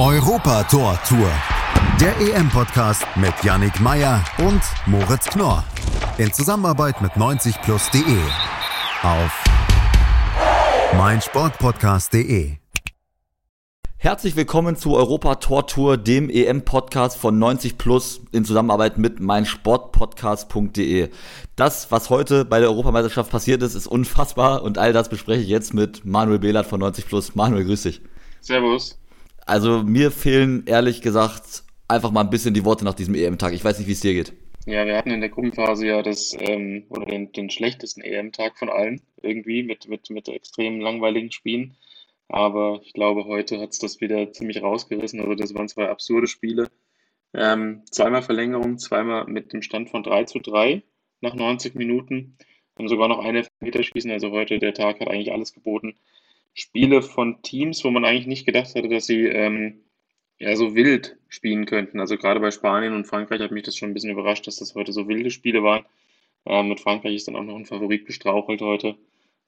Europa Tor Tour. Der EM-Podcast mit Yannick Meyer und Moritz Knorr. In Zusammenarbeit mit 90plus.de. Auf meinsportpodcast.de. Herzlich willkommen zu Europa Tor Tour, dem EM-Podcast von 90 Plus in Zusammenarbeit mit meinsportpodcast.de. Das, was heute bei der Europameisterschaft passiert ist, ist unfassbar und all das bespreche ich jetzt mit Manuel Behlert von 90 Plus. Manuel, grüß dich. Servus. Also mir fehlen ehrlich gesagt einfach mal ein bisschen die Worte nach diesem EM-Tag. Ich weiß nicht, wie es dir geht. Ja, wir hatten in der Gruppenphase ja das ähm, oder den, den schlechtesten EM-Tag von allen irgendwie mit, mit, mit extrem langweiligen Spielen. Aber ich glaube, heute hat es das wieder ziemlich rausgerissen. Also das waren zwei absurde Spiele. Ähm, zweimal Verlängerung, zweimal mit dem Stand von 3 zu 3 nach 90 Minuten. Haben sogar noch eine Meterschießen. Also heute der Tag hat eigentlich alles geboten. Spiele von Teams, wo man eigentlich nicht gedacht hatte, dass sie ähm, ja so wild spielen könnten. Also gerade bei Spanien und Frankreich hat mich das schon ein bisschen überrascht, dass das heute so wilde Spiele waren. Ähm, mit Frankreich ist dann auch noch ein Favorit gestrauchelt heute.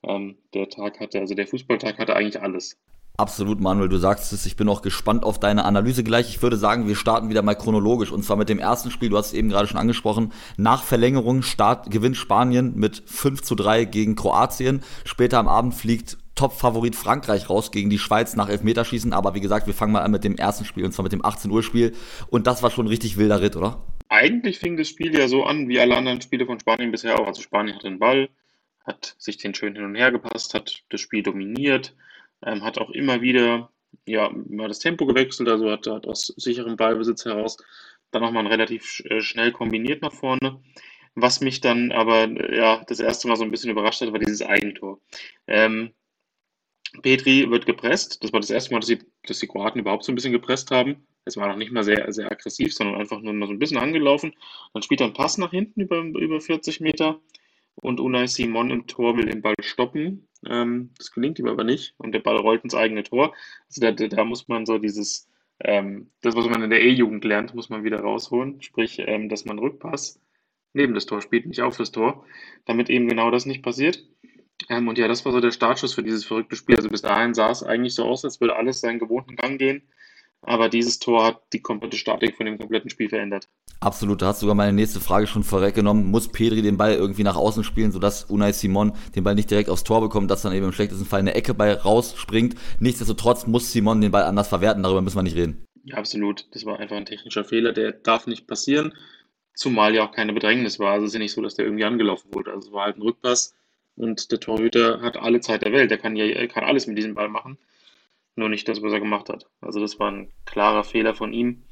Ähm, der Tag hatte, also der Fußballtag hatte eigentlich alles. Absolut, Manuel, du sagst es. Ich bin auch gespannt auf deine Analyse gleich. Ich würde sagen, wir starten wieder mal chronologisch. Und zwar mit dem ersten Spiel, du hast es eben gerade schon angesprochen. Nach Verlängerung start, gewinnt Spanien mit 5 zu 3 gegen Kroatien. Später am Abend fliegt Top-Favorit Frankreich raus gegen die Schweiz nach Elfmeterschießen. Aber wie gesagt, wir fangen mal an mit dem ersten Spiel, und zwar mit dem 18 Uhr Spiel. Und das war schon ein richtig wilder Ritt, oder? Eigentlich fing das Spiel ja so an, wie alle anderen Spiele von Spanien bisher auch. Also Spanien hat den Ball, hat sich den schön hin und her gepasst, hat das Spiel dominiert, ähm, hat auch immer wieder ja, mal das Tempo gewechselt, also hat, hat aus sicherem Ballbesitz heraus dann nochmal relativ äh, schnell kombiniert nach vorne. Was mich dann aber ja das erste Mal so ein bisschen überrascht hat, war dieses Eigentor. Ähm, Petri wird gepresst. Das war das erste Mal, dass die, dass die Kroaten überhaupt so ein bisschen gepresst haben. Es war noch nicht mal sehr, sehr aggressiv, sondern einfach nur mal so ein bisschen angelaufen. Dann spielt er einen Pass nach hinten über, über 40 Meter und Unai Simon im Tor will den Ball stoppen. Ähm, das gelingt ihm aber nicht und der Ball rollt ins eigene Tor. Also da, da muss man so dieses, ähm, das, was man in der E-Jugend lernt, muss man wieder rausholen. Sprich, ähm, dass man Rückpass neben das Tor spielt, nicht auf das Tor, damit eben genau das nicht passiert. Ähm, und ja, das war so der Startschuss für dieses verrückte Spiel. Also bis dahin sah es eigentlich so aus, als würde alles seinen gewohnten Gang gehen. Aber dieses Tor hat die komplette Statik von dem kompletten Spiel verändert. Absolut, da hast du sogar meine nächste Frage schon vorweggenommen. Muss Pedri den Ball irgendwie nach außen spielen, sodass Unai Simon den Ball nicht direkt aufs Tor bekommt, dass dann eben im schlechtesten Fall eine Ecke bei rausspringt. Nichtsdestotrotz muss Simon den Ball anders verwerten, darüber müssen wir nicht reden. Ja, absolut. Das war einfach ein technischer Fehler, der darf nicht passieren. Zumal ja auch keine Bedrängnis war. Also es ist ja nicht so, dass der irgendwie angelaufen wurde. Also es war halt ein Rückpass und der Torhüter hat alle Zeit der Welt. Der kann ja kann alles mit diesem Ball machen. Nur nicht das, was er gemacht hat. Also das war ein klarer Fehler von ihm.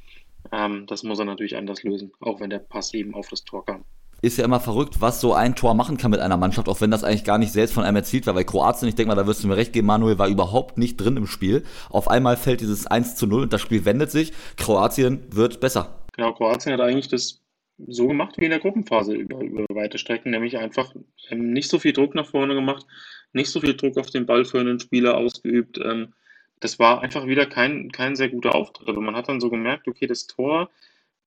Ähm, das muss er natürlich anders lösen, auch wenn der Pass eben auf das Tor kam ist ja immer verrückt, was so ein Tor machen kann mit einer Mannschaft, auch wenn das eigentlich gar nicht selbst von einem erzielt war. Weil Kroatien, ich denke mal, da wirst du mir recht geben, Manuel war überhaupt nicht drin im Spiel. Auf einmal fällt dieses 1 zu 0 und das Spiel wendet sich. Kroatien wird besser. Genau, Kroatien hat eigentlich das so gemacht wie in der Gruppenphase über, über weite Strecken, nämlich einfach nicht so viel Druck nach vorne gemacht, nicht so viel Druck auf den ballführenden Spieler ausgeübt. Ähm, das war einfach wieder kein, kein sehr guter Auftritt. Aber man hat dann so gemerkt, okay, das Tor,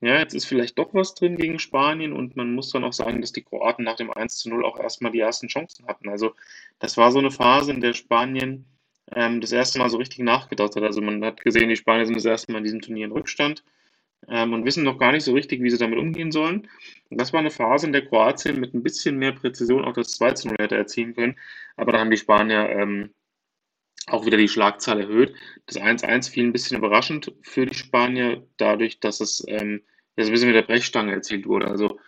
ja, jetzt ist vielleicht doch was drin gegen Spanien und man muss dann auch sagen, dass die Kroaten nach dem 1 zu 0 auch erstmal die ersten Chancen hatten. Also das war so eine Phase, in der Spanien ähm, das erste Mal so richtig nachgedacht hat. Also man hat gesehen, die Spanier sind das erste Mal in diesem Turnier in Rückstand ähm, und wissen noch gar nicht so richtig, wie sie damit umgehen sollen. Und das war eine Phase, in der Kroatien mit ein bisschen mehr Präzision auch das 2 0 hätte erzielen können. Aber da haben die Spanier ähm, auch wieder die Schlagzahl erhöht. Das 1-1 fiel ein bisschen überraschend für die Spanier, dadurch, dass es ähm, ja, so ein bisschen mit der Brechstange erzielt wurde. Also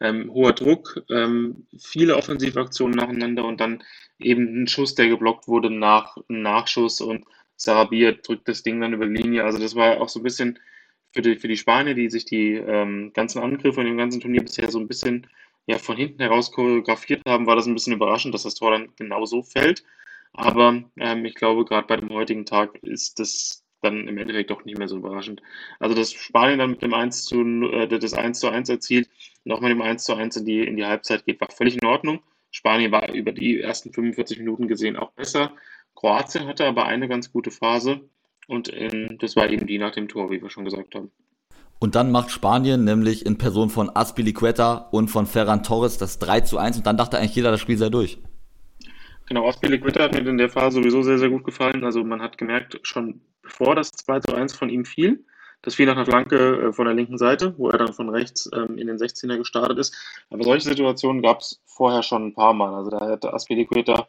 ähm, hoher Druck, ähm, viele Offensivaktionen nacheinander und dann eben ein Schuss, der geblockt wurde nach Nachschuss und Sarabia drückt das Ding dann über die Linie. Also das war auch so ein bisschen für die, für die Spanier, die sich die ähm, ganzen Angriffe in dem ganzen Turnier bisher so ein bisschen ja, von hinten heraus choreografiert haben, war das ein bisschen überraschend, dass das Tor dann genau so fällt. Aber ähm, ich glaube, gerade bei dem heutigen Tag ist das dann im Endeffekt doch nicht mehr so überraschend. Also, dass Spanien dann mit dem 1 zu, äh, das 1 zu 1 erzielt, noch mit dem 1 zu 1 in die, in die Halbzeit geht, war völlig in Ordnung. Spanien war über die ersten 45 Minuten gesehen auch besser. Kroatien hatte aber eine ganz gute Phase und ähm, das war eben die nach dem Tor, wie wir schon gesagt haben. Und dann macht Spanien nämlich in Person von Aspilicueta und von Ferran Torres das 3 zu 1 und dann dachte eigentlich jeder, das Spiel sei durch. Genau, Aspilicueta hat mir in der Phase sowieso sehr, sehr gut gefallen. Also man hat gemerkt, schon bevor das 2 zu 1 von ihm fiel, das fiel nach einer Flanke äh, von der linken Seite, wo er dann von rechts ähm, in den 16er gestartet ist. Aber solche Situationen gab es vorher schon ein paar Mal. Also da hätte Aspilicueta,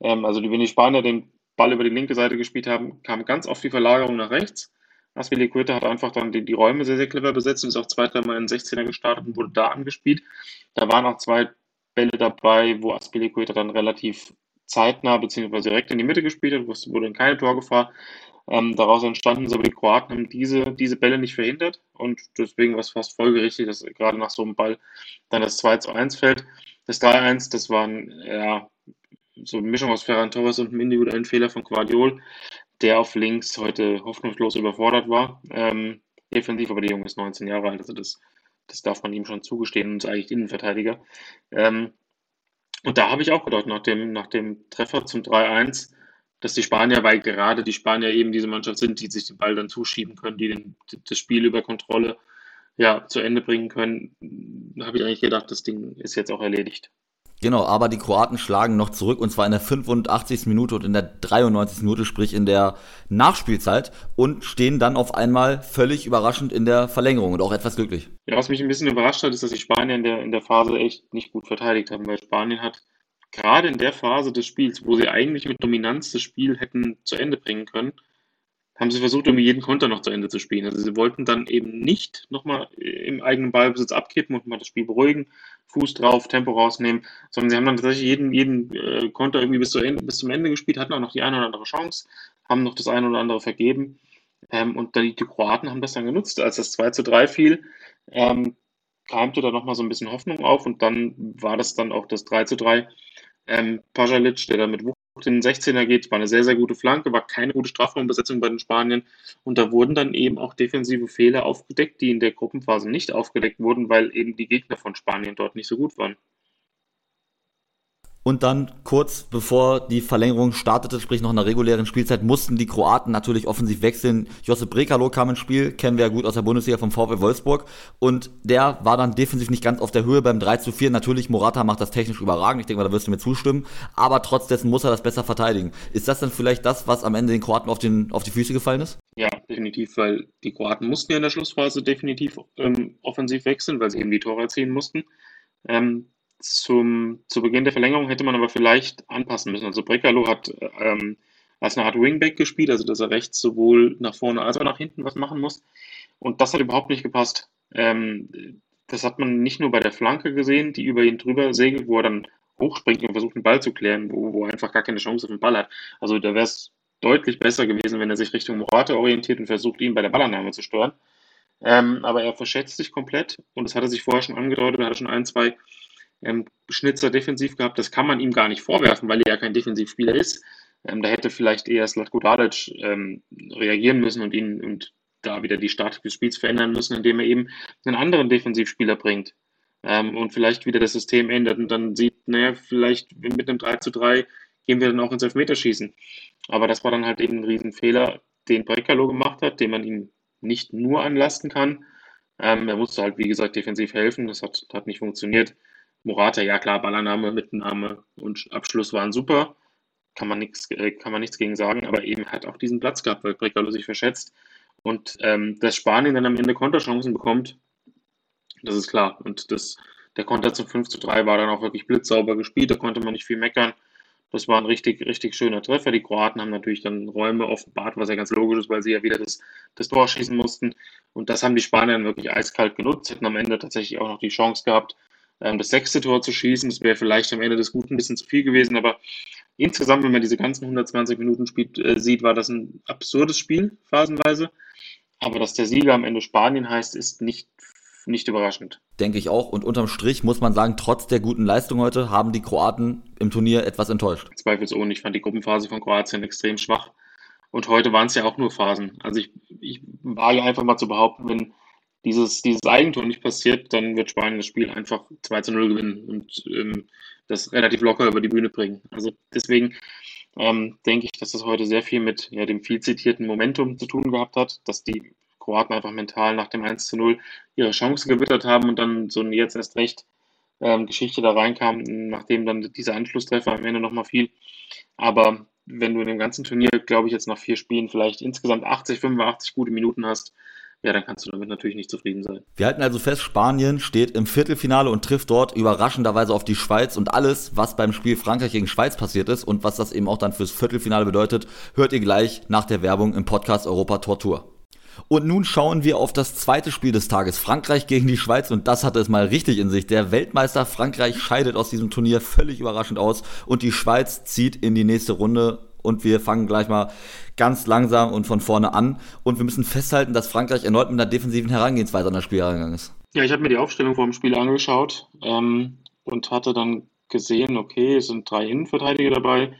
ähm, also die Spanier den Ball über die linke Seite gespielt haben, kam ganz oft die Verlagerung nach rechts. Aspilicueta hat einfach dann die, die Räume sehr, sehr clever besetzt und ist auch zwei, dreimal in den 16er gestartet und wurde da angespielt. Da waren auch zwei Bälle dabei, wo Aspilicueta dann relativ zeitnah bzw. direkt in die Mitte gespielt hat, wurde in keine Torgefahr ähm, daraus entstanden ist, aber die Kroaten haben diese, diese Bälle nicht verhindert und deswegen war es fast folgerichtig, dass gerade nach so einem Ball dann das 2 zu 1 fällt. Das 3-1, das war ein, ja, so eine Mischung aus Ferran Torres und einem individuellen Fehler von Guardiol, der auf links heute hoffnungslos überfordert war. Ähm, defensiv, aber der Junge ist 19 Jahre alt, also das, das darf man ihm schon zugestehen und ist eigentlich Innenverteidiger. Ähm, und da habe ich auch gedacht, nach dem, nach dem Treffer zum 3-1, dass die Spanier, weil gerade die Spanier eben diese Mannschaft sind, die sich den Ball dann zuschieben können, die den, das Spiel über Kontrolle ja, zu Ende bringen können, habe ich eigentlich gedacht, das Ding ist jetzt auch erledigt. Genau, aber die Kroaten schlagen noch zurück und zwar in der 85. Minute und in der 93. Minute, sprich in der Nachspielzeit und stehen dann auf einmal völlig überraschend in der Verlängerung und auch etwas glücklich. Ja, was mich ein bisschen überrascht hat, ist, dass die Spanier in der, in der Phase echt nicht gut verteidigt haben, weil Spanien hat gerade in der Phase des Spiels, wo sie eigentlich mit Dominanz das Spiel hätten zu Ende bringen können, haben sie versucht, irgendwie jeden Konter noch zu Ende zu spielen. Also sie wollten dann eben nicht nochmal im eigenen Ballbesitz abkippen und mal das Spiel beruhigen, Fuß drauf, Tempo rausnehmen, sondern sie haben dann tatsächlich jeden, jeden äh, Konter irgendwie bis, zu Ende, bis zum Ende gespielt, hatten auch noch die eine oder andere Chance, haben noch das eine oder andere vergeben. Ähm, und die, die Kroaten haben das dann genutzt. Als das 2 zu 3 fiel, ähm, keimte da nochmal so ein bisschen Hoffnung auf und dann war das dann auch das 3 zu 3. Ähm, Pajalic, der da mit Wucht den 16er geht, war eine sehr, sehr gute Flanke, war keine gute Strafraumbesetzung bei den Spaniern. Und da wurden dann eben auch defensive Fehler aufgedeckt, die in der Gruppenphase nicht aufgedeckt wurden, weil eben die Gegner von Spanien dort nicht so gut waren. Und dann kurz bevor die Verlängerung startete, sprich noch in der regulären Spielzeit, mussten die Kroaten natürlich offensiv wechseln. Josip Brekalo kam ins Spiel, kennen wir ja gut aus der Bundesliga vom VfL Wolfsburg. Und der war dann defensiv nicht ganz auf der Höhe beim 3 zu 4. Natürlich, Morata macht das technisch überragend. Ich denke mal, da wirst du mir zustimmen. Aber trotz dessen muss er das besser verteidigen. Ist das dann vielleicht das, was am Ende den Kroaten auf, den, auf die Füße gefallen ist? Ja, definitiv, weil die Kroaten mussten ja in der Schlussphase definitiv ähm, offensiv wechseln, weil sie eben die Tore erzielen mussten. Ähm, zum, zu Beginn der Verlängerung hätte man aber vielleicht anpassen müssen. Also Brekalo hat ähm, als eine Art Wingback gespielt, also dass er rechts sowohl nach vorne als auch nach hinten was machen muss. Und das hat überhaupt nicht gepasst. Ähm, das hat man nicht nur bei der Flanke gesehen, die über ihn drüber segelt, wo er dann hochspringt und versucht, den Ball zu klären, wo, wo er einfach gar keine Chance auf den Ball hat. Also da wäre es deutlich besser gewesen, wenn er sich Richtung Morata orientiert und versucht, ihn bei der Ballannahme zu stören. Ähm, aber er verschätzt sich komplett und das hat er sich vorher schon angedeutet, er hatte schon ein, zwei Schnitzer defensiv gehabt. Das kann man ihm gar nicht vorwerfen, weil er ja kein Defensivspieler ist. Ähm, da hätte vielleicht eher Slatko Dalic ähm, reagieren müssen und ihn und da wieder die Start des Spiels verändern müssen, indem er eben einen anderen Defensivspieler bringt ähm, und vielleicht wieder das System ändert und dann sieht, naja, vielleicht mit einem 3 zu 3 gehen wir dann auch ins Elfmeterschießen. Aber das war dann halt eben ein Riesenfehler, den Brekalo gemacht hat, den man ihm nicht nur anlasten kann. Ähm, er musste halt, wie gesagt, defensiv helfen. Das hat, hat nicht funktioniert. Morata, ja klar, Ballername, Mitnahme und Abschluss waren super. Kann man, nix, äh, kann man nichts gegen sagen, aber eben hat auch diesen Platz gehabt, weil Brekalo sich verschätzt. Und ähm, dass Spanien dann am Ende Konterchancen bekommt, das ist klar. Und das, der Konter zum 5 zu 3 war dann auch wirklich blitzsauber gespielt, da konnte man nicht viel meckern. Das war ein richtig, richtig schöner Treffer. Die Kroaten haben natürlich dann Räume offenbart, was ja ganz logisch ist, weil sie ja wieder das, das Tor schießen mussten. Und das haben die Spanier wirklich eiskalt genutzt, hätten am Ende tatsächlich auch noch die Chance gehabt, das sechste Tor zu schießen. Das wäre vielleicht am Ende des Guten ein bisschen zu viel gewesen, aber insgesamt, wenn man diese ganzen 120 Minuten spielt, äh, sieht, war das ein absurdes Spiel, phasenweise. Aber dass der Sieger am Ende Spanien heißt, ist nicht, nicht überraschend. Denke ich auch. Und unterm Strich muss man sagen, trotz der guten Leistung heute haben die Kroaten im Turnier etwas enttäuscht. Zweifelsohne. Ich fand die Gruppenphase von Kroatien extrem schwach. Und heute waren es ja auch nur Phasen. Also ich, ich wage einfach mal zu behaupten, wenn dieses, dieses Eigentor nicht passiert, dann wird Spanien das Spiel einfach 2 zu 0 gewinnen und ähm, das relativ locker über die Bühne bringen. Also deswegen ähm, denke ich, dass das heute sehr viel mit ja, dem viel zitierten Momentum zu tun gehabt hat, dass die Kroaten einfach mental nach dem 1 zu 0 ihre Chance gewittert haben und dann so jetzt erst recht ähm, Geschichte da reinkam, nachdem dann dieser Anschlusstreffer am Ende nochmal fiel. Aber wenn du in dem ganzen Turnier, glaube ich, jetzt nach vier Spielen vielleicht insgesamt 80, 85 gute Minuten hast, ja, dann kannst du damit natürlich nicht zufrieden sein. Wir halten also fest, Spanien steht im Viertelfinale und trifft dort überraschenderweise auf die Schweiz und alles, was beim Spiel Frankreich gegen Schweiz passiert ist und was das eben auch dann fürs Viertelfinale bedeutet, hört ihr gleich nach der Werbung im Podcast Europa Tortur. Und nun schauen wir auf das zweite Spiel des Tages. Frankreich gegen die Schweiz und das hatte es mal richtig in sich. Der Weltmeister Frankreich scheidet aus diesem Turnier völlig überraschend aus und die Schweiz zieht in die nächste Runde und wir fangen gleich mal ganz langsam und von vorne an. Und wir müssen festhalten, dass Frankreich erneut mit einer defensiven Herangehensweise an das Spiel herangegangen ist. Ja, ich habe mir die Aufstellung vor dem Spiel angeschaut ähm, und hatte dann gesehen, okay, es sind drei Innenverteidiger dabei.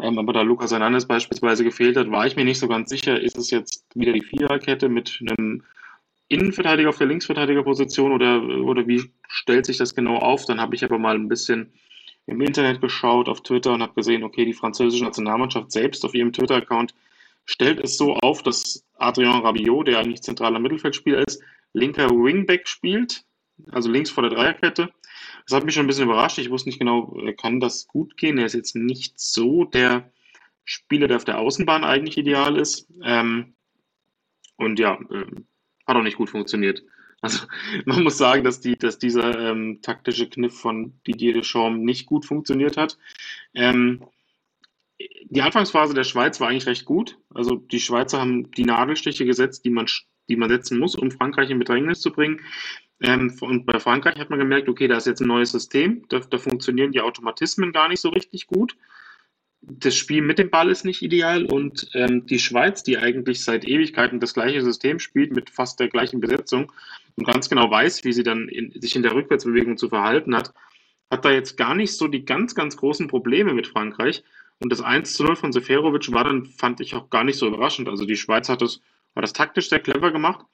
Ähm, aber da Lukas Hernandez beispielsweise gefehlt hat, war ich mir nicht so ganz sicher, ist es jetzt wieder die Viererkette mit einem Innenverteidiger auf der Linksverteidigerposition oder, oder wie stellt sich das genau auf? Dann habe ich aber mal ein bisschen im Internet geschaut, auf Twitter und habe gesehen, okay, die französische Nationalmannschaft selbst auf ihrem Twitter-Account stellt es so auf, dass Adrien Rabiot, der eigentlich zentraler Mittelfeldspieler ist, linker Wingback spielt, also links vor der Dreierkette. Das hat mich schon ein bisschen überrascht. Ich wusste nicht genau, kann das gut gehen? Er ist jetzt nicht so der Spieler, der auf der Außenbahn eigentlich ideal ist. Ähm, und ja, äh, hat auch nicht gut funktioniert. Also man muss sagen, dass, die, dass dieser ähm, taktische Kniff von Didier Deschamps nicht gut funktioniert hat. Ähm, die Anfangsphase der Schweiz war eigentlich recht gut. Also die Schweizer haben die Nadelstiche gesetzt, die man, die man setzen muss, um Frankreich in Bedrängnis zu bringen. Ähm, und bei Frankreich hat man gemerkt, okay, da ist jetzt ein neues System, da, da funktionieren die Automatismen gar nicht so richtig gut das Spiel mit dem Ball ist nicht ideal und ähm, die Schweiz, die eigentlich seit Ewigkeiten das gleiche System spielt mit fast der gleichen Besetzung und ganz genau weiß, wie sie dann in, sich in der Rückwärtsbewegung zu verhalten hat, hat da jetzt gar nicht so die ganz, ganz großen Probleme mit Frankreich. Und das 1 zu 0 von Seferovic war dann, fand ich auch gar nicht so überraschend. Also die Schweiz hat das, hat das taktisch sehr clever gemacht.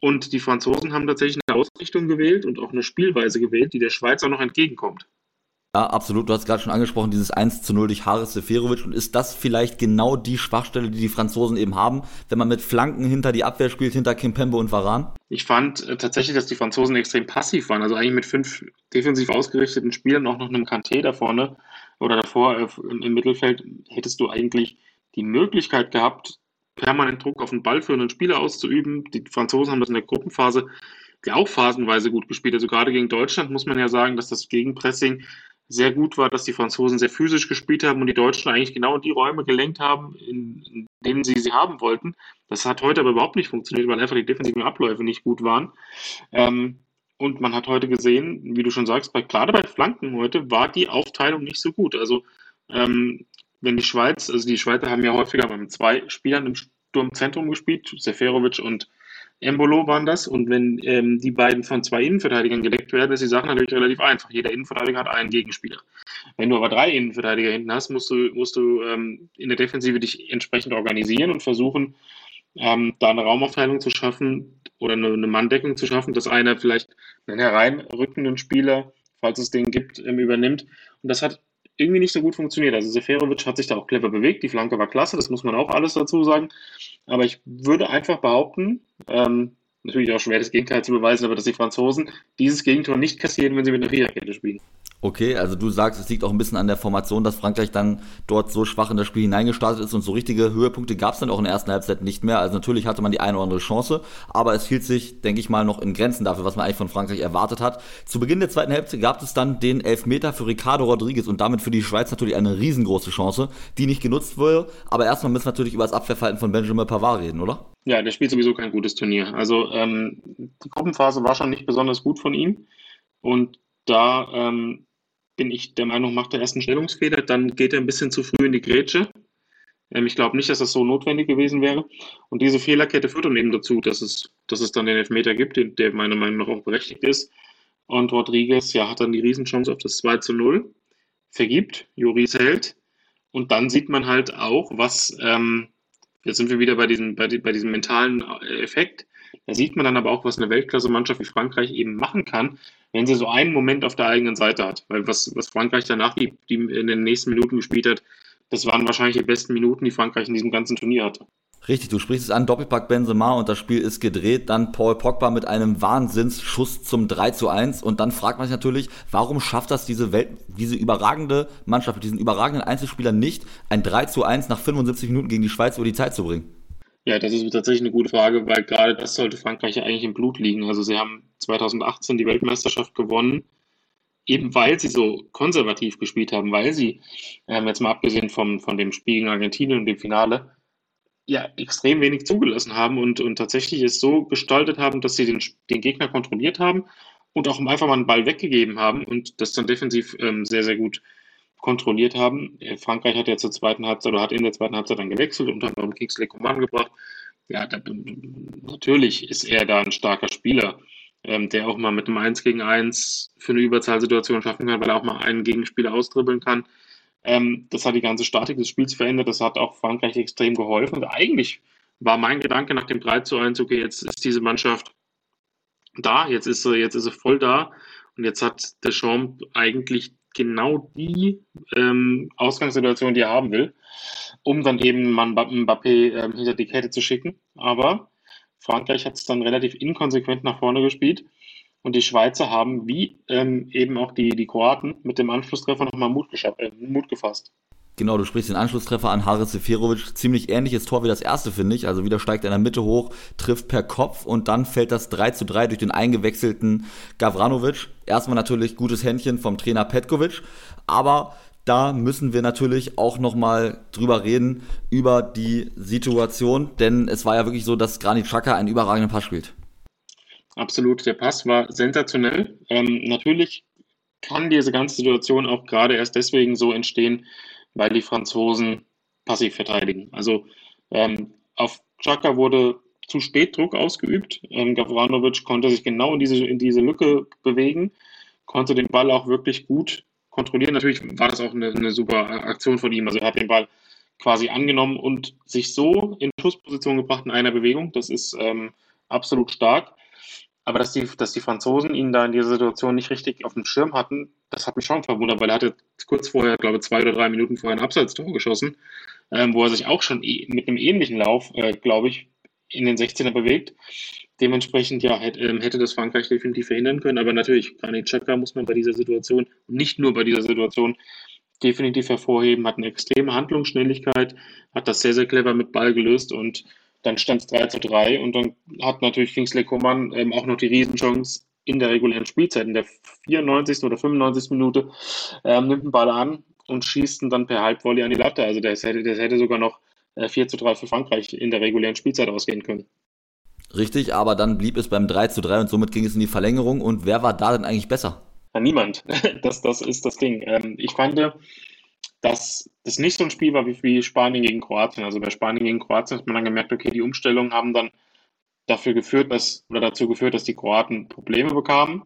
Und die Franzosen haben tatsächlich eine Ausrichtung gewählt und auch eine Spielweise gewählt, die der Schweiz auch noch entgegenkommt. Ja, absolut. Du hast gerade schon angesprochen, dieses 1 zu 0 durch Haris Seferovic. Und ist das vielleicht genau die Schwachstelle, die die Franzosen eben haben, wenn man mit Flanken hinter die Abwehr spielt, hinter Kimpembe und Varan? Ich fand äh, tatsächlich, dass die Franzosen extrem passiv waren. Also eigentlich mit fünf defensiv ausgerichteten Spielern, auch noch einem Kanté da vorne oder davor äh, im Mittelfeld, hättest du eigentlich die Möglichkeit gehabt, permanent Druck auf den Ball führenden Spieler auszuüben. Die Franzosen haben das in der Gruppenphase ja auch phasenweise gut gespielt. Also gerade gegen Deutschland muss man ja sagen, dass das Gegenpressing sehr gut war, dass die Franzosen sehr physisch gespielt haben und die Deutschen eigentlich genau die Räume gelenkt haben, in, in denen sie sie haben wollten. Das hat heute aber überhaupt nicht funktioniert, weil einfach die defensiven Abläufe nicht gut waren. Ähm, und man hat heute gesehen, wie du schon sagst, bei, gerade bei Flanken heute war die Aufteilung nicht so gut. Also ähm, wenn die Schweiz, also die Schweizer haben ja häufiger mit zwei Spielern im Sturmzentrum gespielt, Seferovic und Embolo waren das. Und wenn ähm, die beiden von zwei Innenverteidigern gedeckt werden, ist die Sache natürlich relativ einfach. Jeder Innenverteidiger hat einen Gegenspieler. Wenn du aber drei Innenverteidiger hinten hast, musst du, musst du ähm, in der Defensive dich entsprechend organisieren und versuchen, ähm, da eine Raumaufteilung zu schaffen oder eine, eine Manndeckung zu schaffen, dass einer vielleicht einen hereinrückenden Spieler, falls es den gibt, ähm, übernimmt. Und das hat irgendwie nicht so gut funktioniert. Also Seferovic hat sich da auch clever bewegt, die Flanke war klasse, das muss man auch alles dazu sagen. Aber ich würde einfach behaupten, ähm, natürlich auch schwer das Gegenteil zu beweisen, aber dass die Franzosen dieses Gegentor nicht kassieren, wenn sie mit einer Viererkette spielen. Okay, also du sagst, es liegt auch ein bisschen an der Formation, dass Frankreich dann dort so schwach in das Spiel hineingestartet ist und so richtige Höhepunkte gab es dann auch in der ersten Halbzeit nicht mehr. Also natürlich hatte man die eine oder andere Chance, aber es hielt sich, denke ich mal, noch in Grenzen dafür, was man eigentlich von Frankreich erwartet hat. Zu Beginn der zweiten Hälfte gab es dann den Elfmeter für Ricardo Rodriguez und damit für die Schweiz natürlich eine riesengroße Chance, die nicht genutzt wurde. Aber erstmal müssen wir natürlich über das Abwehrverhalten von Benjamin Pavard reden, oder? Ja, der spielt sowieso kein gutes Turnier. Also ähm, die Gruppenphase war schon nicht besonders gut von ihm und da ähm, bin ich der Meinung, macht er erst einen Stellungsfehler, dann geht er ein bisschen zu früh in die Grätsche. Ähm, ich glaube nicht, dass das so notwendig gewesen wäre. Und diese Fehlerkette führt dann eben dazu, dass es, dass es dann den Elfmeter gibt, der meiner Meinung nach auch berechtigt ist. Und Rodriguez ja, hat dann die Riesenchance auf das 2 zu 0, vergibt, Juris hält. Und dann sieht man halt auch, was, ähm, jetzt sind wir wieder bei diesem, bei, bei diesem mentalen äh, Effekt. Da sieht man dann aber auch, was eine Weltklasse-Mannschaft wie Frankreich eben machen kann, wenn sie so einen Moment auf der eigenen Seite hat. Weil was, was Frankreich danach die, die in den nächsten Minuten gespielt hat, das waren wahrscheinlich die besten Minuten, die Frankreich in diesem ganzen Turnier hatte. Richtig, du sprichst es an, Doppelpack Benzema und das Spiel ist gedreht, dann Paul Pogba mit einem Wahnsinnsschuss zum 3 zu 1 und dann fragt man sich natürlich, warum schafft das diese Welt, diese überragende Mannschaft diesen überragenden Einzelspielern nicht, ein 3 zu 1 nach 75 Minuten gegen die Schweiz über die Zeit zu bringen? Ja, das ist tatsächlich eine gute Frage, weil gerade das sollte Frankreich ja eigentlich im Blut liegen. Also sie haben 2018 die Weltmeisterschaft gewonnen, eben weil sie so konservativ gespielt haben, weil sie, ähm, jetzt mal abgesehen vom, von dem Spiel gegen Argentinien und dem Finale, ja extrem wenig zugelassen haben und, und tatsächlich es so gestaltet haben, dass sie den, den Gegner kontrolliert haben und auch einfach mal einen Ball weggegeben haben und das dann defensiv ähm, sehr, sehr gut kontrolliert haben. Äh, Frankreich hat ja zur zweiten Halbzeit oder hat in der zweiten Halbzeit dann gewechselt und hat noch Kingsley Coman gebracht. Ja, da, natürlich ist er da ein starker Spieler, ähm, der auch mal mit einem 1 gegen 1 für eine Überzahlsituation schaffen kann, weil er auch mal einen Gegenspieler austribbeln kann. Ähm, das hat die ganze Statik des Spiels verändert. Das hat auch Frankreich extrem geholfen. Und eigentlich war mein Gedanke nach dem 3 zu 1, okay, jetzt ist diese Mannschaft da, jetzt ist sie, jetzt ist sie voll da. Und jetzt hat Deschamps eigentlich genau die ähm, Ausgangssituation, die er haben will, um dann eben Mbappé ähm, hinter die Kette zu schicken. Aber Frankreich hat es dann relativ inkonsequent nach vorne gespielt. Und die Schweizer haben, wie ähm, eben auch die, die Kroaten, mit dem Anschlusstreffer nochmal Mut, äh, Mut gefasst. Genau, du sprichst den Anschlusstreffer an Haris Seferovic. Ziemlich ähnliches Tor wie das erste, finde ich. Also wieder steigt er in der Mitte hoch, trifft per Kopf und dann fällt das 3 zu 3 durch den eingewechselten Gavranovic. Erstmal natürlich gutes Händchen vom Trainer Petkovic, aber da müssen wir natürlich auch nochmal drüber reden, über die Situation, denn es war ja wirklich so, dass Granit Xhaka einen überragenden Pass spielt. Absolut, der Pass war sensationell. Ähm, natürlich kann diese ganze Situation auch gerade erst deswegen so entstehen, weil die Franzosen passiv verteidigen. Also ähm, auf Chaka wurde zu spät Druck ausgeübt. Ähm, Gavranovic konnte sich genau in diese, in diese Lücke bewegen, konnte den Ball auch wirklich gut kontrollieren. Natürlich war das auch eine, eine super Aktion von ihm. Also er hat den Ball quasi angenommen und sich so in Schussposition gebracht in einer Bewegung. Das ist ähm, absolut stark. Aber dass die, dass die Franzosen ihn da in dieser Situation nicht richtig auf dem Schirm hatten, das hat mich schon verwundert, weil er hatte kurz vorher, glaube ich, zwei oder drei Minuten vorher ein Abseitstor geschossen, ähm, wo er sich auch schon e mit einem ähnlichen Lauf, äh, glaube ich, in den 16er bewegt. Dementsprechend, ja, hätte, ähm, hätte das Frankreich definitiv verhindern können. Aber natürlich, Granit Xhaka muss man bei dieser Situation, nicht nur bei dieser Situation, definitiv hervorheben, hat eine extreme Handlungsschnelligkeit, hat das sehr, sehr clever mit Ball gelöst und dann stand es 3 zu 3 und dann hat natürlich Kingsley Coman ähm, auch noch die Riesenchance in der regulären Spielzeit, in der 94. oder 95. Minute, ähm, nimmt den Ball an und schießt ihn dann per Halbvolley an die Latte. Also das hätte, das hätte sogar noch äh, 4 zu 3 für Frankreich in der regulären Spielzeit ausgehen können. Richtig, aber dann blieb es beim 3 zu 3 und somit ging es in die Verlängerung. Und wer war da denn eigentlich besser? Ja, niemand. Das, das ist das Ding. Ähm, ich fand, dass das nicht so ein Spiel war wie, wie Spanien gegen Kroatien. Also bei Spanien gegen Kroatien hat man dann gemerkt, okay, die Umstellungen haben dann dafür geführt, dass, oder dazu geführt, dass die Kroaten Probleme bekamen.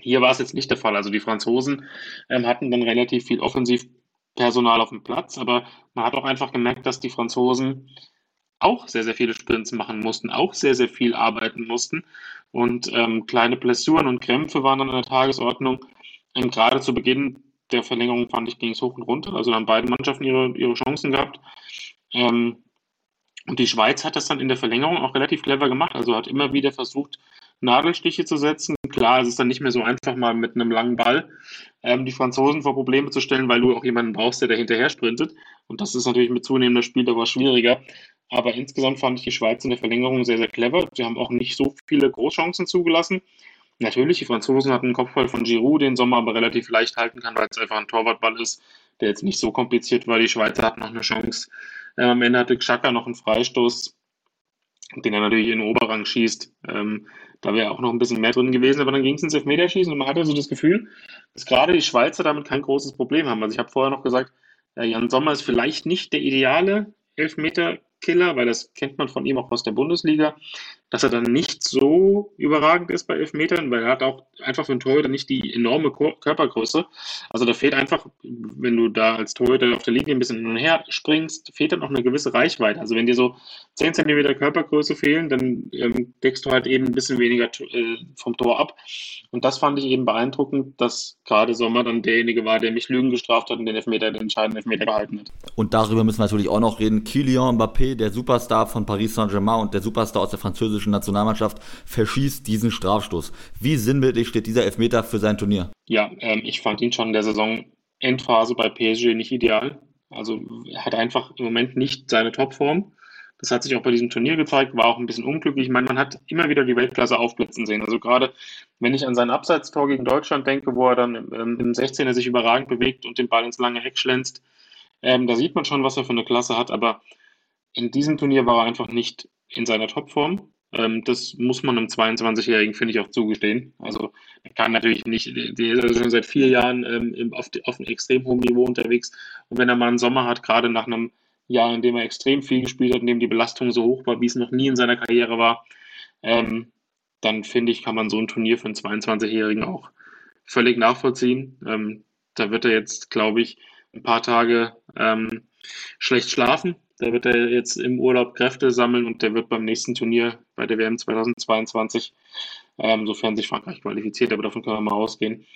Hier war es jetzt nicht der Fall. Also die Franzosen ähm, hatten dann relativ viel Offensivpersonal auf dem Platz, aber man hat auch einfach gemerkt, dass die Franzosen auch sehr, sehr viele Sprints machen mussten, auch sehr, sehr viel arbeiten mussten. Und ähm, kleine Blessuren und Krämpfe waren dann an der Tagesordnung. Ähm, gerade zu Beginn der Verlängerung fand ich, ging es hoch und runter. Also haben beide Mannschaften ihre, ihre Chancen gehabt. Ähm, und die Schweiz hat das dann in der Verlängerung auch relativ clever gemacht. Also hat immer wieder versucht, Nadelstiche zu setzen. Klar, es ist dann nicht mehr so einfach, mal mit einem langen Ball ähm, die Franzosen vor Probleme zu stellen, weil du auch jemanden brauchst, der da hinterher sprintet. Und das ist natürlich mit zunehmender Spieldauer schwieriger. Aber insgesamt fand ich die Schweiz in der Verlängerung sehr, sehr clever. Sie haben auch nicht so viele Großchancen zugelassen. Natürlich, die Franzosen hatten einen Kopfball von Giroud, den Sommer aber relativ leicht halten kann, weil es einfach ein Torwartball ist, der jetzt nicht so kompliziert war. Die Schweizer hatten noch eine Chance. Ähm, am Ende hatte Xhaka noch einen Freistoß, den er natürlich in den Oberrang schießt. Ähm, da wäre auch noch ein bisschen mehr drin gewesen, aber dann ging es ins Elfmeterschießen und man hatte so das Gefühl, dass gerade die Schweizer damit kein großes Problem haben. Also ich habe vorher noch gesagt, ja, Jan Sommer ist vielleicht nicht der ideale Elfmeter Killer, weil das kennt man von ihm auch aus der Bundesliga, dass er dann nicht so überragend ist bei Elfmetern, weil er hat auch einfach für einen Torhüter nicht die enorme Körpergröße. Also da fehlt einfach, wenn du da als Torhüter auf der Linie ein bisschen hin und her springst, fehlt dann auch eine gewisse Reichweite. Also wenn dir so 10 cm Körpergröße fehlen, dann ähm, deckst du halt eben ein bisschen weniger äh, vom Tor ab. Und das fand ich eben beeindruckend, dass gerade Sommer dann derjenige war, der mich Lügen gestraft hat und den Elfmeter, den entscheidenden Elfmeter gehalten hat. Und darüber müssen wir natürlich auch noch reden. Mbappé Mbappé, der Superstar von Paris Saint-Germain und der Superstar aus der französischen Nationalmannschaft, verschießt diesen Strafstoß. Wie sinnbildlich steht dieser Elfmeter für sein Turnier? Ja, ähm, ich fand ihn schon in der Saison Endphase bei PSG nicht ideal. Also er hat einfach im Moment nicht seine Topform. Das hat sich auch bei diesem Turnier gezeigt, war auch ein bisschen unglücklich. Ich meine, man hat immer wieder die Weltklasse aufblitzen sehen. Also gerade wenn ich an sein Abseitstor gegen Deutschland denke, wo er dann ähm, im 16er sich überragend bewegt und den Ball ins lange Eck schlänzt, ähm, da sieht man schon, was er für eine Klasse hat. Aber in diesem Turnier war er einfach nicht in seiner Topform. Ähm, das muss man einem 22-Jährigen, finde ich, auch zugestehen. Also er kann natürlich nicht, der ist schon seit vier Jahren ähm, auf, auf einem extrem hohen Niveau unterwegs. Und wenn er mal einen Sommer hat, gerade nach einem Jahr, in dem er extrem viel gespielt hat, in dem die Belastung so hoch war, wie es noch nie in seiner Karriere war, ähm, dann finde ich, kann man so ein Turnier für einen 22-Jährigen auch völlig nachvollziehen. Ähm, da wird er jetzt, glaube ich, ein paar Tage ähm, schlecht schlafen. Da wird er jetzt im Urlaub Kräfte sammeln und der wird beim nächsten Turnier bei der WM 2022, ähm, sofern sich Frankreich qualifiziert, aber davon können wir mal ausgehen,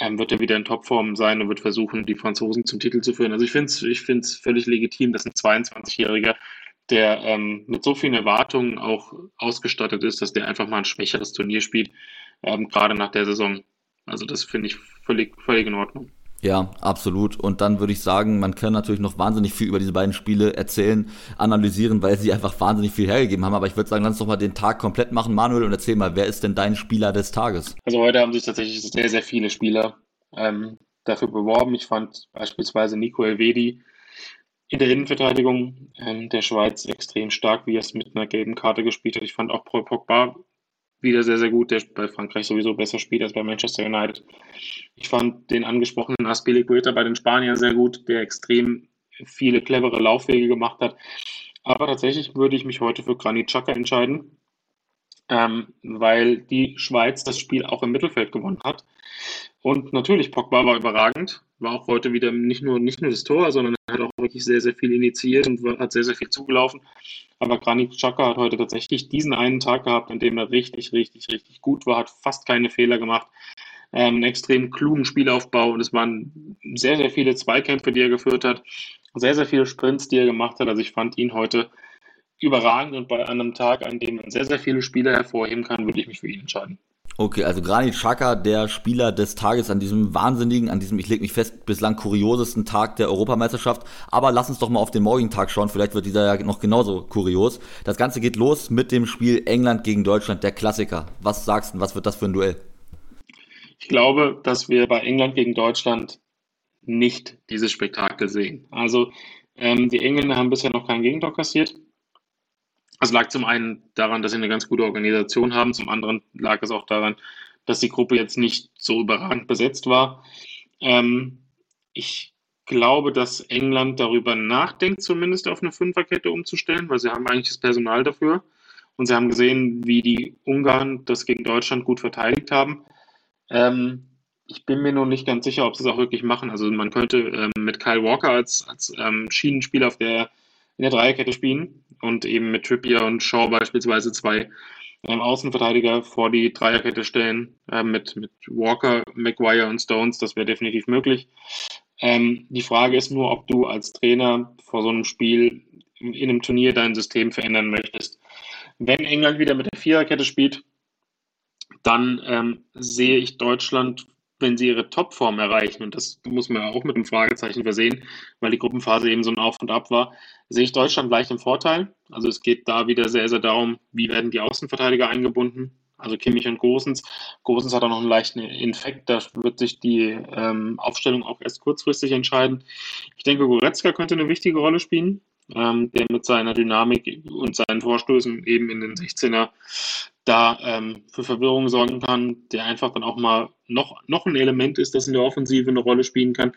ähm, wird er wieder in Topform sein und wird versuchen, die Franzosen zum Titel zu führen. Also ich finde es ich völlig legitim, dass ein 22-Jähriger, der ähm, mit so vielen Erwartungen auch ausgestattet ist, dass der einfach mal ein schwächeres Turnier spielt, ähm, gerade nach der Saison. Also das finde ich völlig, völlig in Ordnung. Ja, absolut. Und dann würde ich sagen, man kann natürlich noch wahnsinnig viel über diese beiden Spiele erzählen, analysieren, weil sie einfach wahnsinnig viel hergegeben haben. Aber ich würde sagen, lass uns doch mal den Tag komplett machen, Manuel, und erzähl mal, wer ist denn dein Spieler des Tages? Also heute haben sich tatsächlich sehr, sehr viele Spieler ähm, dafür beworben. Ich fand beispielsweise Nico Elvedi in der Innenverteidigung ähm, der Schweiz extrem stark, wie er es mit einer gelben Karte gespielt hat. Ich fand auch Paul Pogba wieder sehr, sehr gut, der bei Frankreich sowieso besser spielt als bei Manchester United. Ich fand den angesprochenen Aspilicueta bei den Spaniern sehr gut, der extrem viele clevere Laufwege gemacht hat. Aber tatsächlich würde ich mich heute für Granit Xhaka entscheiden, ähm, weil die Schweiz das Spiel auch im Mittelfeld gewonnen hat. Und natürlich, Pogba war überragend, war auch heute wieder nicht nur, nicht nur das Tor, sondern hat auch wirklich sehr, sehr viel initiiert und hat sehr, sehr viel zugelaufen. Aber Granit Xhaka hat heute tatsächlich diesen einen Tag gehabt, an dem er richtig, richtig, richtig gut war, hat fast keine Fehler gemacht, ähm, einen extrem klugen Spielaufbau und es waren sehr, sehr viele Zweikämpfe, die er geführt hat, sehr, sehr viele Sprints, die er gemacht hat. Also ich fand ihn heute überragend und bei einem Tag, an dem man sehr, sehr viele Spieler hervorheben kann, würde ich mich für ihn entscheiden. Okay, also Granit Xhaka, der Spieler des Tages an diesem wahnsinnigen, an diesem, ich lege mich fest, bislang kuriosesten Tag der Europameisterschaft. Aber lass uns doch mal auf den morgigen Tag schauen, vielleicht wird dieser ja noch genauso kurios. Das Ganze geht los mit dem Spiel England gegen Deutschland, der Klassiker. Was sagst du, was wird das für ein Duell? Ich glaube, dass wir bei England gegen Deutschland nicht dieses Spektakel sehen. Also ähm, die Engländer haben bisher noch kein Gegentor kassiert. Das lag zum einen daran, dass sie eine ganz gute Organisation haben, zum anderen lag es auch daran, dass die Gruppe jetzt nicht so überragend besetzt war. Ähm, ich glaube, dass England darüber nachdenkt, zumindest auf eine Fünferkette umzustellen, weil sie haben eigentlich das Personal dafür. Und sie haben gesehen, wie die Ungarn das gegen Deutschland gut verteidigt haben. Ähm, ich bin mir noch nicht ganz sicher, ob sie es auch wirklich machen. Also man könnte ähm, mit Kyle Walker als, als ähm, Schienenspieler auf der in der Dreierkette spielen und eben mit Trippier und Shaw beispielsweise zwei ähm, Außenverteidiger vor die Dreierkette stellen, äh, mit, mit Walker, Maguire und Stones, das wäre definitiv möglich. Ähm, die Frage ist nur, ob du als Trainer vor so einem Spiel in einem Turnier dein System verändern möchtest. Wenn England wieder mit der Viererkette spielt, dann ähm, sehe ich Deutschland wenn sie ihre Topform erreichen, und das muss man ja auch mit einem Fragezeichen versehen, weil die Gruppenphase eben so ein Auf und Ab war, sehe ich Deutschland leicht im Vorteil. Also es geht da wieder sehr, sehr darum, wie werden die Außenverteidiger eingebunden. Also Kimmich und Gosens. Gosens hat auch noch einen leichten Infekt, da wird sich die ähm, Aufstellung auch erst kurzfristig entscheiden. Ich denke, Goretzka könnte eine wichtige Rolle spielen, ähm, der mit seiner Dynamik und seinen Vorstößen eben in den 16er da ähm, für Verwirrung sorgen kann, der einfach dann auch mal noch, noch ein Element ist, das in der Offensive eine Rolle spielen kann.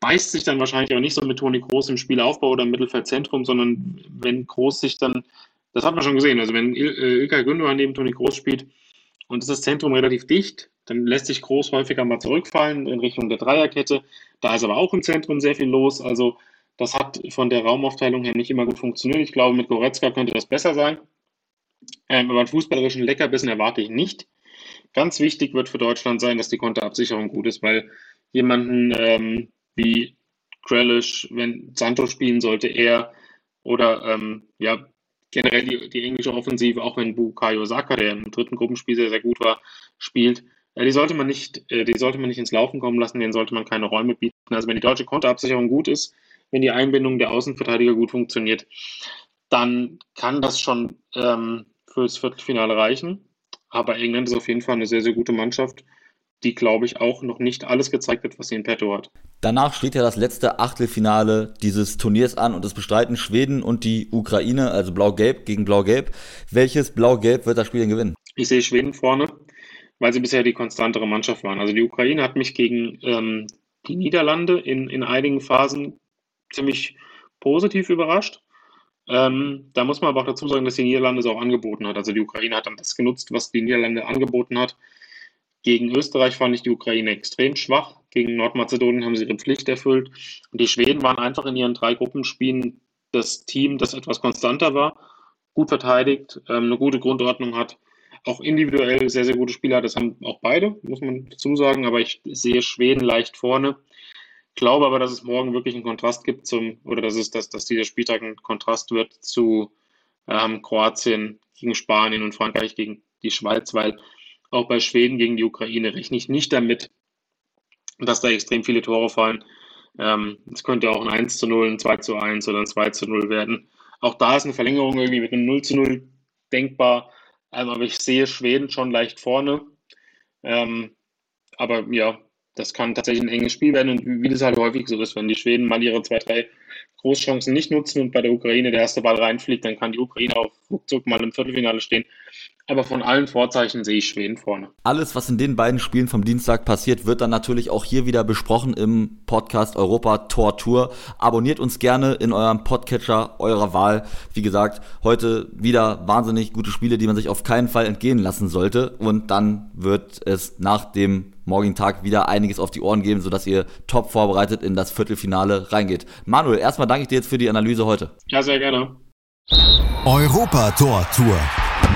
Beißt sich dann wahrscheinlich auch nicht so mit Toni Groß im Spielaufbau oder im Mittelfeldzentrum, sondern wenn Groß sich dann, das hat man schon gesehen, also wenn Il äh, Ilkay Gündogan neben Toni Groß spielt und ist das Zentrum relativ dicht, dann lässt sich Groß häufiger mal zurückfallen in Richtung der Dreierkette. Da ist aber auch im Zentrum sehr viel los, also das hat von der Raumaufteilung her nicht immer gut funktioniert. Ich glaube, mit Goretzka könnte das besser sein. Ähm, aber einen fußballerischen Leckerbissen erwarte ich nicht. Ganz wichtig wird für Deutschland sein, dass die Konterabsicherung gut ist, weil jemanden ähm, wie Grealish, wenn Santos spielen sollte, er oder ähm, ja, generell die, die englische Offensive, auch wenn Bukayo Saka, der im dritten Gruppenspiel sehr, sehr gut war, spielt, äh, die sollte man nicht, äh, die sollte man nicht ins Laufen kommen lassen, denen sollte man keine Räume bieten. Also wenn die deutsche Konterabsicherung gut ist, wenn die Einbindung der Außenverteidiger gut funktioniert, dann kann das schon ähm, fürs Viertelfinale reichen. Aber England ist auf jeden Fall eine sehr, sehr gute Mannschaft, die, glaube ich, auch noch nicht alles gezeigt hat, was sie in petto hat. Danach steht ja das letzte Achtelfinale dieses Turniers an und es bestreiten Schweden und die Ukraine, also Blau-Gelb gegen Blau-Gelb. Welches Blau-Gelb wird das Spiel denn gewinnen? Ich sehe Schweden vorne, weil sie bisher die konstantere Mannschaft waren. Also die Ukraine hat mich gegen ähm, die Niederlande in, in einigen Phasen ziemlich positiv überrascht. Ähm, da muss man aber auch dazu sagen, dass die Niederlande es auch angeboten hat. Also die Ukraine hat dann das genutzt, was die Niederlande angeboten hat. Gegen Österreich fand ich die Ukraine extrem schwach. Gegen Nordmazedonien haben sie ihre Pflicht erfüllt. Und die Schweden waren einfach in ihren drei Gruppenspielen das Team, das etwas konstanter war, gut verteidigt, ähm, eine gute Grundordnung hat, auch individuell sehr, sehr gute Spieler. Das haben auch beide, muss man dazu sagen. Aber ich sehe Schweden leicht vorne glaube aber, dass es morgen wirklich einen Kontrast gibt zum, oder dass es, dass, dass dieser Spieltag ein Kontrast wird zu ähm, Kroatien gegen Spanien und Frankreich gegen die Schweiz, weil auch bei Schweden gegen die Ukraine rechne ich nicht damit, dass da extrem viele Tore fallen. Ähm, es könnte auch ein 1 zu 0, ein 2 zu 1 oder ein 2 zu 0 werden. Auch da ist eine Verlängerung irgendwie mit einem 0 zu 0 denkbar. Ähm, aber ich sehe Schweden schon leicht vorne. Ähm, aber ja, das kann tatsächlich ein enges Spiel werden und wie das halt häufig so ist, wenn die Schweden mal ihre zwei, drei Großchancen nicht nutzen und bei der Ukraine der erste Ball reinfliegt, dann kann die Ukraine auch ruckzuck mal im Viertelfinale stehen. Aber von allen Vorzeichen sehe ich Schweden vorne. Alles, was in den beiden Spielen vom Dienstag passiert, wird dann natürlich auch hier wieder besprochen im Podcast Europa Tor Tour. Abonniert uns gerne in eurem Podcatcher eurer Wahl. Wie gesagt, heute wieder wahnsinnig gute Spiele, die man sich auf keinen Fall entgehen lassen sollte. Und dann wird es nach dem morgigen Tag wieder einiges auf die Ohren geben, sodass ihr top vorbereitet in das Viertelfinale reingeht. Manuel, erstmal danke ich dir jetzt für die Analyse heute. Ja, sehr gerne. Europa Tor Tour.